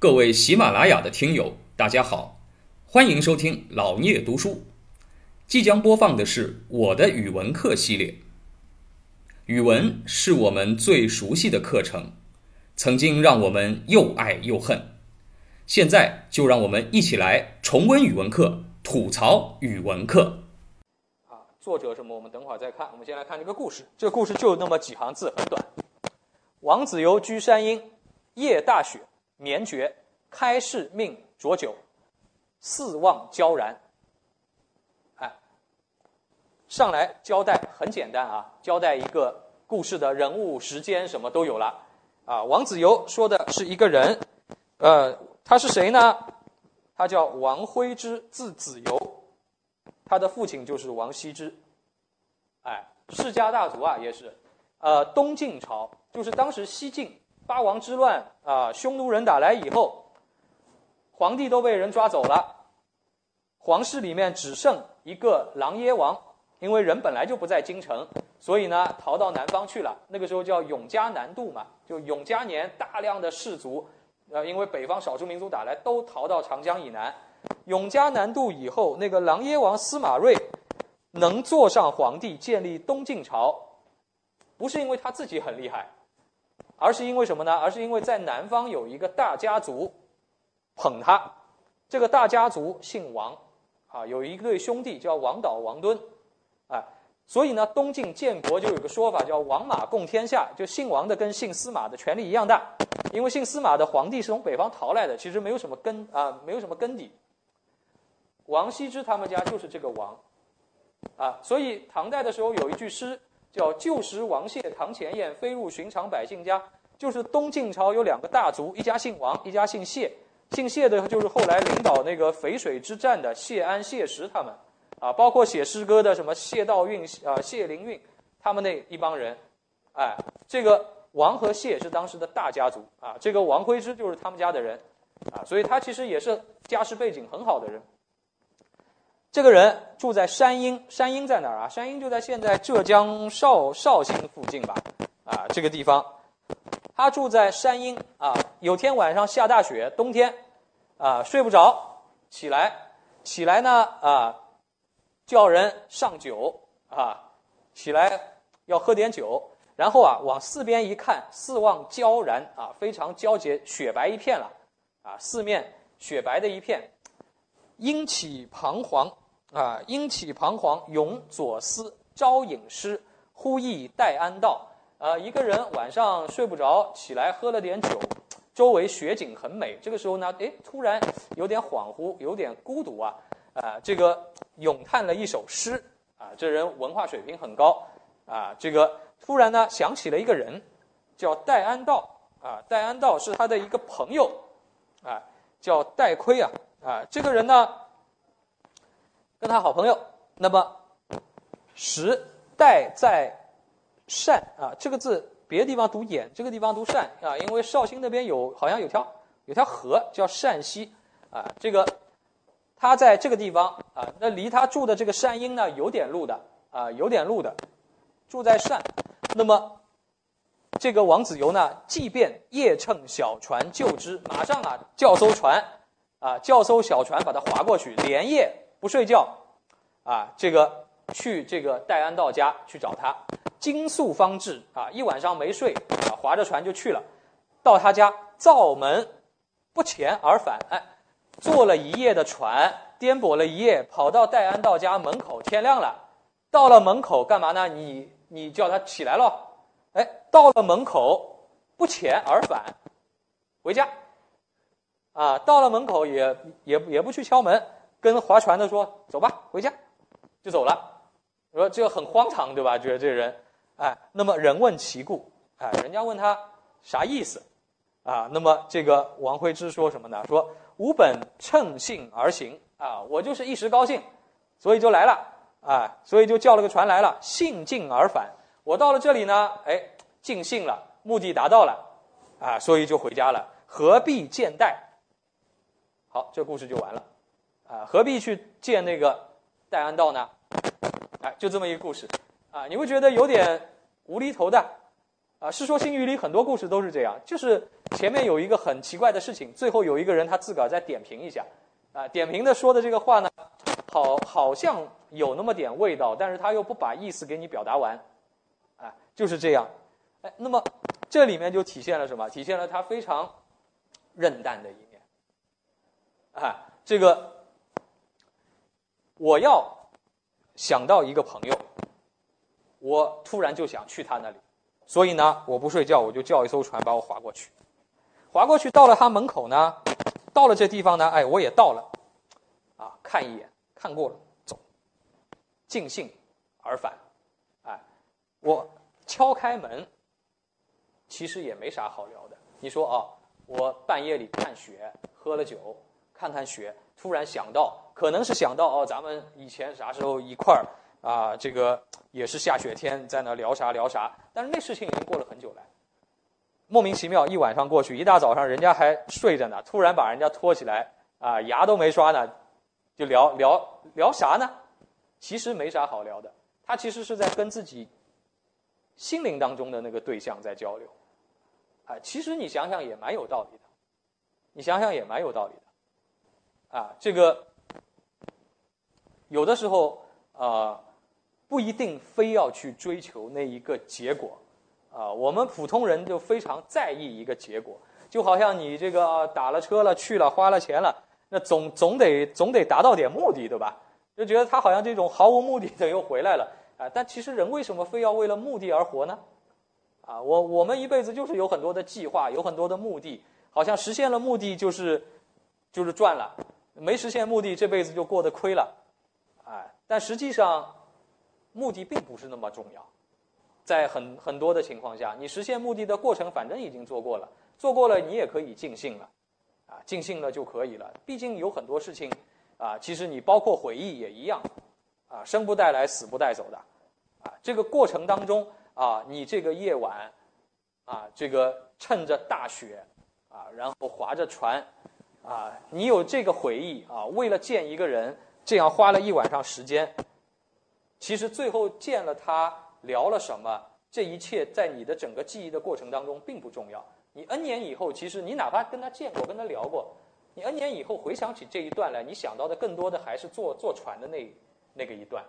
各位喜马拉雅的听友，大家好，欢迎收听老聂读书。即将播放的是我的语文课系列。语文是我们最熟悉的课程，曾经让我们又爱又恨。现在就让我们一起来重温语文课，吐槽语文课。啊，作者什么？我们等会儿再看。我们先来看这个故事。这个故事就那么几行字，很短。王子猷居山阴，夜大雪，绵绝。开市命浊酒，四望交然。哎，上来交代很简单啊，交代一个故事的人物、时间什么都有了。啊，王子猷说的是一个人，呃，他是谁呢？他叫王徽之，字子猷，他的父亲就是王羲之。哎，世家大族啊，也是。呃，东晋朝就是当时西晋八王之乱啊，匈奴人打来以后。皇帝都被人抓走了，皇室里面只剩一个琅琊王，因为人本来就不在京城，所以呢逃到南方去了。那个时候叫永嘉南渡嘛，就永嘉年，大量的士族，呃，因为北方少数民族打来，都逃到长江以南。永嘉南渡以后，那个琅琊王司马睿能坐上皇帝，建立东晋朝，不是因为他自己很厉害，而是因为什么呢？而是因为在南方有一个大家族。捧他，这个大家族姓王，啊，有一对兄弟叫王导、王敦，啊，所以呢，东晋建国就有个说法叫“王马共天下”，就姓王的跟姓司马的权力一样大，因为姓司马的皇帝是从北方逃来的，其实没有什么根啊，没有什么根底。王羲之他们家就是这个王，啊，所以唐代的时候有一句诗叫“旧时王谢堂前燕，飞入寻常百姓家”，就是东晋朝有两个大族，一家姓王，一家姓谢。姓谢的，就是后来领导那个淝水之战的谢安、谢石他们，啊，包括写诗歌的什么谢道韫、啊谢灵运，他们那一帮人，哎，这个王和谢是当时的大家族啊，这个王徽之就是他们家的人，啊，所以他其实也是家世背景很好的人。这个人住在山阴，山阴在哪儿啊？山阴就在现在浙江绍绍兴附近吧，啊，这个地方。他住在山阴啊，有天晚上下大雪，冬天，啊睡不着，起来，起来呢啊，叫人上酒啊，起来要喝点酒，然后啊往四边一看，四望焦然啊，非常皎洁，雪白一片了，啊四面雪白的一片，应起彷徨啊，应起彷徨，咏左思，招隐诗，呼忆戴安道。呃，一个人晚上睡不着，起来喝了点酒，周围雪景很美。这个时候呢，哎，突然有点恍惚，有点孤独啊，啊，这个咏叹了一首诗啊，这人文化水平很高啊，这个突然呢想起了一个人，叫戴安道啊，戴安道是他的一个朋友啊，叫戴逵啊啊，这个人呢跟他好朋友，那么时代在。善啊，这个字别的地方读眼，这个地方读善啊，因为绍兴那边有好像有条有条河叫善溪啊，这个他在这个地方啊，那离他住的这个山阴呢有点路的啊，有点路的，住在善，那么这个王子猷呢，即便夜乘小船救之，马上啊叫艘船啊叫艘小船把他划过去，连夜不睡觉啊，这个去这个戴安道家去找他。惊宿方至啊，一晚上没睡啊，划着船就去了。到他家造门不前而返，哎，坐了一夜的船，颠簸了一夜，跑到戴安道家门口。天亮了，到了门口干嘛呢？你你叫他起来了，哎，到了门口不前而返，回家。啊，到了门口也也也不去敲门，跟划船的说走吧，回家，就走了。说这个很荒唐，对吧？觉得这人。哎，那么人问其故，哎，人家问他啥意思，啊，那么这个王徽之说什么呢？说吾本乘兴而行，啊，我就是一时高兴，所以就来了，啊，所以就叫了个船来了，兴尽而返。我到了这里呢，哎，尽兴了，目的达到了，啊，所以就回家了。何必见戴？好，这故事就完了，啊，何必去见那个戴安道呢？哎，就这么一个故事。啊，你会觉得有点无厘头的，啊，《世说新语》里很多故事都是这样，就是前面有一个很奇怪的事情，最后有一个人他自个儿再点评一下，啊，点评的说的这个话呢，好好像有那么点味道，但是他又不把意思给你表达完，啊，就是这样，哎，那么这里面就体现了什么？体现了他非常韧淡的一面，啊，这个我要想到一个朋友，我突然就想去他那里，所以呢，我不睡觉，我就叫一艘船把我划过去。划过去，到了他门口呢，到了这地方呢，哎，我也到了，啊，看一眼，看过了，走，尽兴而返，哎，我敲开门，其实也没啥好聊的。你说啊，我半夜里看雪，喝了酒，看看雪，突然想到，可能是想到哦，咱们以前啥时候一块儿啊，这个也是下雪天在那聊啥聊啥，但是那事情已经过了很久了。莫名其妙，一晚上过去，一大早上人家还睡着呢，突然把人家拖起来，啊，牙都没刷呢，就聊聊聊啥呢？其实没啥好聊的，他其实是在跟自己心灵当中的那个对象在交流，啊，其实你想想也蛮有道理的，你想想也蛮有道理的，啊，这个有的时候啊，不一定非要去追求那一个结果。啊，我们普通人就非常在意一个结果，就好像你这个打了车了去了花了钱了，那总总得总得达到点目的，对吧？就觉得他好像这种毫无目的的又回来了啊。但其实人为什么非要为了目的而活呢？啊，我我们一辈子就是有很多的计划，有很多的目的，好像实现了目的就是就是赚了，没实现目的这辈子就过得亏了，哎，但实际上目的并不是那么重要。在很很多的情况下，你实现目的的过程反正已经做过了，做过了你也可以尽兴了，啊，尽兴了就可以了。毕竟有很多事情，啊，其实你包括回忆也一样，啊，生不带来，死不带走的，啊，这个过程当中，啊，你这个夜晚，啊，这个趁着大雪，啊，然后划着船，啊，你有这个回忆，啊，为了见一个人，这样花了一晚上时间，其实最后见了他。聊了什么？这一切在你的整个记忆的过程当中并不重要。你 N 年以后，其实你哪怕跟他见过、跟他聊过，你 N 年以后回想起这一段来，你想到的更多的还是坐坐船的那那个一段，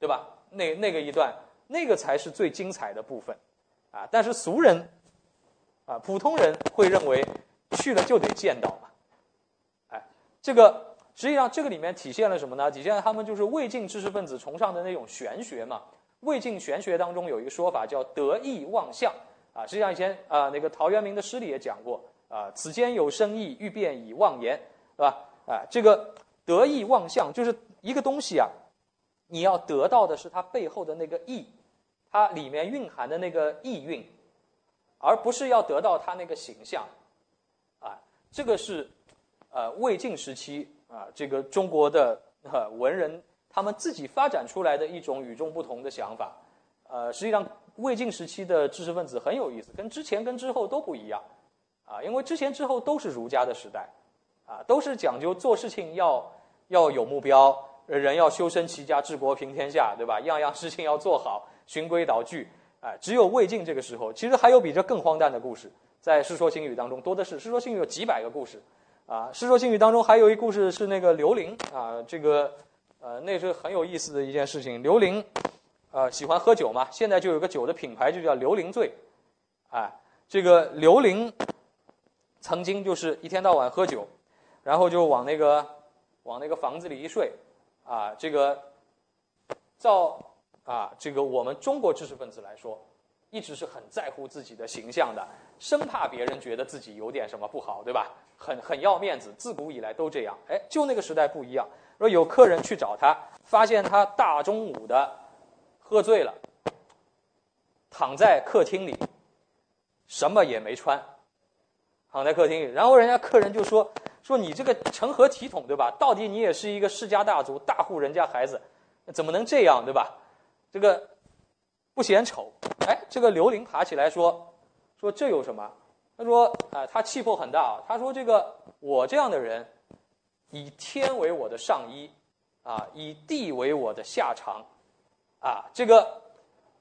对吧？那那个一段，那个才是最精彩的部分啊！但是俗人啊，普通人会认为去了就得见到。这个实际上这个里面体现了什么呢？体现了他们就是魏晋知识分子崇尚的那种玄学嘛。魏晋玄学当中有一个说法叫得意忘象啊，实际上以前啊那个陶渊明的诗里也讲过啊，此间有深意，欲辨已忘言，是吧？啊，这个得意忘象就是一个东西啊，你要得到的是它背后的那个意，它里面蕴含的那个意蕴，而不是要得到它那个形象，啊，这个是呃魏晋时期啊这个中国的文人。他们自己发展出来的一种与众不同的想法，呃，实际上魏晋时期的知识分子很有意思，跟之前跟之后都不一样，啊，因为之前之后都是儒家的时代，啊，都是讲究做事情要要有目标，人要修身齐家治国平天下，对吧？样样事情要做好，循规蹈矩，哎，只有魏晋这个时候，其实还有比这更荒诞的故事，在《世说新语》当中多的是，《世说新语》有几百个故事，啊，《世说新语》当中还有一故事是那个刘伶啊，这个。呃，那是很有意思的一件事情。刘伶，呃，喜欢喝酒嘛，现在就有个酒的品牌，就叫刘伶醉。哎，这个刘伶曾经就是一天到晚喝酒，然后就往那个往那个房子里一睡，啊，这个照啊，这个我们中国知识分子来说，一直是很在乎自己的形象的，生怕别人觉得自己有点什么不好，对吧？很很要面子，自古以来都这样。哎，就那个时代不一样。说有客人去找他，发现他大中午的喝醉了，躺在客厅里，什么也没穿，躺在客厅里。然后人家客人就说：“说你这个成何体统，对吧？到底你也是一个世家大族、大户人家孩子，怎么能这样，对吧？这个不嫌丑。”哎，这个刘伶爬起来说：“说这有什么？”他说：“啊，他气魄很大啊。他说这个我这样的人。”以天为我的上衣，啊，以地为我的下裳，啊，这个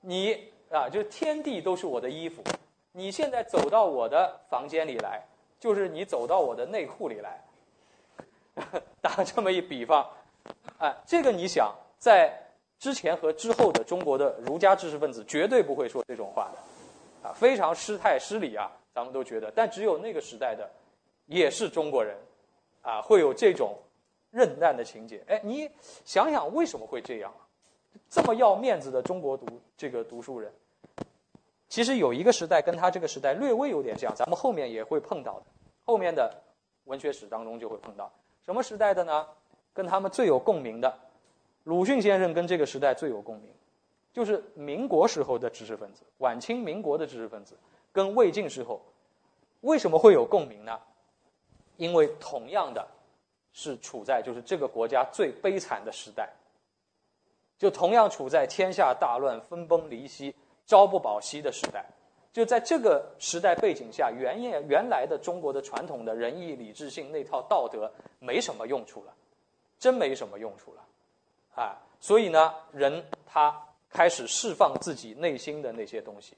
你啊，就是天地都是我的衣服，你现在走到我的房间里来，就是你走到我的内裤里来。打这么一比方，哎，这个你想，在之前和之后的中国的儒家知识分子绝对不会说这种话的，啊，非常失态失礼啊，咱们都觉得。但只有那个时代的，也是中国人，啊，会有这种认难的情节。哎，你想想为什么会这样？这么要面子的中国读这个读书人，其实有一个时代跟他这个时代略微有点像，咱们后面也会碰到的，后面的文学史当中就会碰到。什么时代的呢？跟他们最有共鸣的，鲁迅先生跟这个时代最有共鸣，就是民国时候的知识分子，晚清民国的知识分子，跟魏晋时候，为什么会有共鸣呢？因为同样的，是处在就是这个国家最悲惨的时代，就同样处在天下大乱、分崩离析、朝不保夕的时代。就在这个时代背景下，原业原来的中国的传统的仁义礼智信那套道德没什么用处了，真没什么用处了，啊，所以呢，人他开始释放自己内心的那些东西，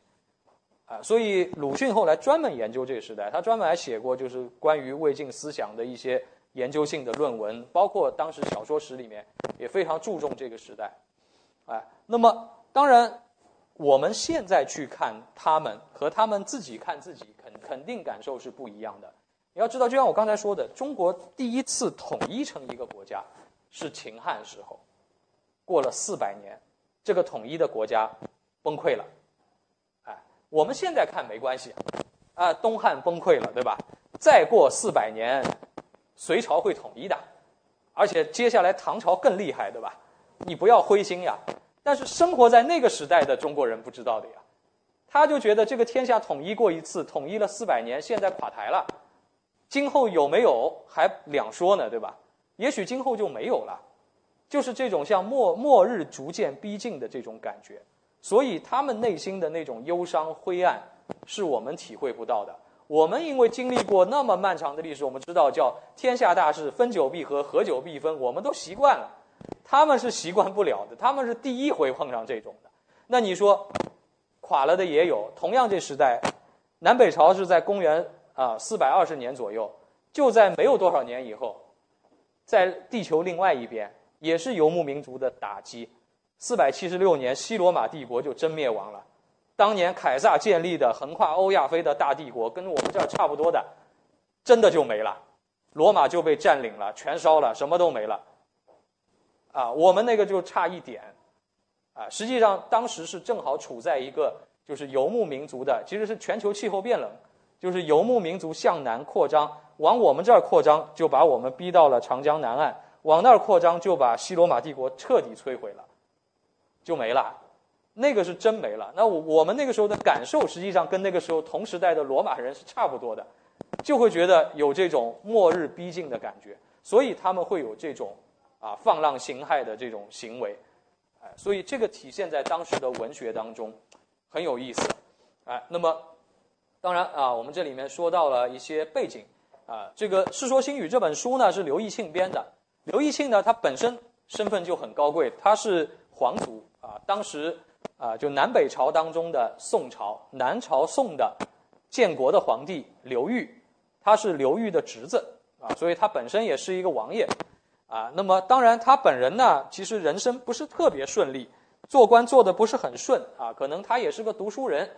啊，所以鲁迅后来专门研究这个时代，他专门还写过就是关于魏晋思想的一些研究性的论文，包括当时小说史里面也非常注重这个时代，哎，那么当然。我们现在去看他们和他们自己看自己，肯肯定感受是不一样的。你要知道，就像我刚才说的，中国第一次统一成一个国家是秦汉时候，过了四百年，这个统一的国家崩溃了。哎，我们现在看没关系，啊，东汉崩溃了，对吧？再过四百年，隋朝会统一的，而且接下来唐朝更厉害，对吧？你不要灰心呀。但是生活在那个时代的中国人不知道的呀，他就觉得这个天下统一过一次，统一了四百年，现在垮台了，今后有没有还两说呢，对吧？也许今后就没有了，就是这种像末末日逐渐逼近的这种感觉，所以他们内心的那种忧伤灰暗，是我们体会不到的。我们因为经历过那么漫长的历史，我们知道叫天下大事，分久必合，合久必分，我们都习惯了。他们是习惯不了的，他们是第一回碰上这种的。那你说，垮了的也有。同样这时代，南北朝是在公元啊四百二十年左右，就在没有多少年以后，在地球另外一边，也是游牧民族的打击。四百七十六年，西罗马帝国就真灭亡了。当年凯撒建立的横跨欧亚非的大帝国，跟我们这儿差不多的，真的就没了。罗马就被占领了，全烧了，什么都没了。啊，我们那个就差一点，啊，实际上当时是正好处在一个就是游牧民族的，其实是全球气候变冷，就是游牧民族向南扩张，往我们这儿扩张，就把我们逼到了长江南岸；往那儿扩张，就把西罗马帝国彻底摧毁了，就没了。那个是真没了。那我我们那个时候的感受，实际上跟那个时候同时代的罗马人是差不多的，就会觉得有这种末日逼近的感觉，所以他们会有这种。啊，放浪形骸的这种行为，哎，所以这个体现在当时的文学当中，很有意思，哎，那么当然啊，我们这里面说到了一些背景，啊，这个《世说新语》这本书呢是刘义庆编的，刘义庆呢他本身身份就很高贵，他是皇族啊，当时啊就南北朝当中的宋朝，南朝宋的建国的皇帝刘裕，他是刘裕的侄子啊，所以他本身也是一个王爷。啊，那么当然，他本人呢，其实人生不是特别顺利，做官做的不是很顺啊。可能他也是个读书人，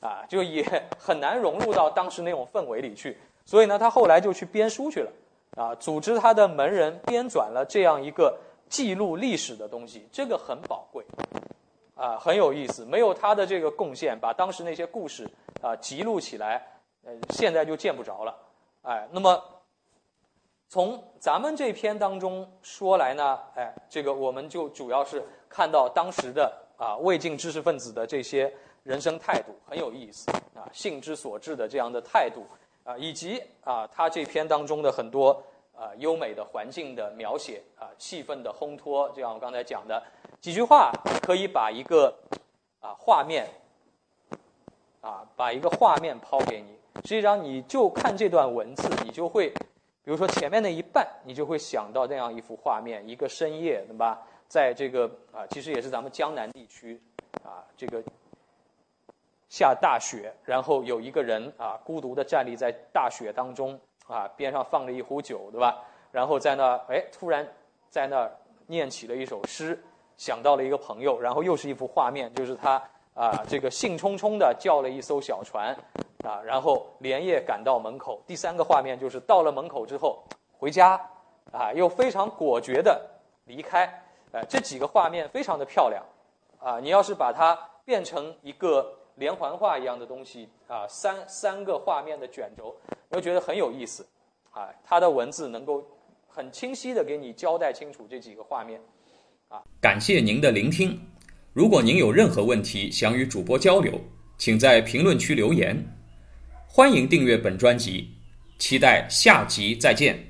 啊，就也很难融入到当时那种氛围里去。所以呢，他后来就去编书去了，啊，组织他的门人编纂了这样一个记录历史的东西，这个很宝贵，啊，很有意思。没有他的这个贡献，把当时那些故事啊记录起来，呃，现在就见不着了。哎，那么。从咱们这篇当中说来呢，哎，这个我们就主要是看到当时的啊魏晋知识分子的这些人生态度很有意思啊，性之所至的这样的态度啊，以及啊他这篇当中的很多啊优美的环境的描写啊，气氛的烘托，就像我刚才讲的几句话，可以把一个啊画面啊把一个画面抛给你。实际上，你就看这段文字，你就会。比如说前面那一半，你就会想到那样一幅画面：一个深夜，对吧？在这个啊，其实也是咱们江南地区啊，这个下大雪，然后有一个人啊孤独的站立在大雪当中啊，边上放着一壶酒，对吧？然后在那哎突然在那念起了一首诗，想到了一个朋友，然后又是一幅画面，就是他啊这个兴冲冲的叫了一艘小船啊，然后连夜赶到门口。第三个画面就是到了门口之后回家啊，又非常果决的离开。哎，这几个画面非常的漂亮啊！你要是把它变成一个连环画一样的东西啊，三三个画面的卷轴，你会觉得很有意思啊。它的文字能够很清晰的给你交代清楚这几个画面啊。感谢您的聆听。如果您有任何问题想与主播交流，请在评论区留言。欢迎订阅本专辑，期待下集再见。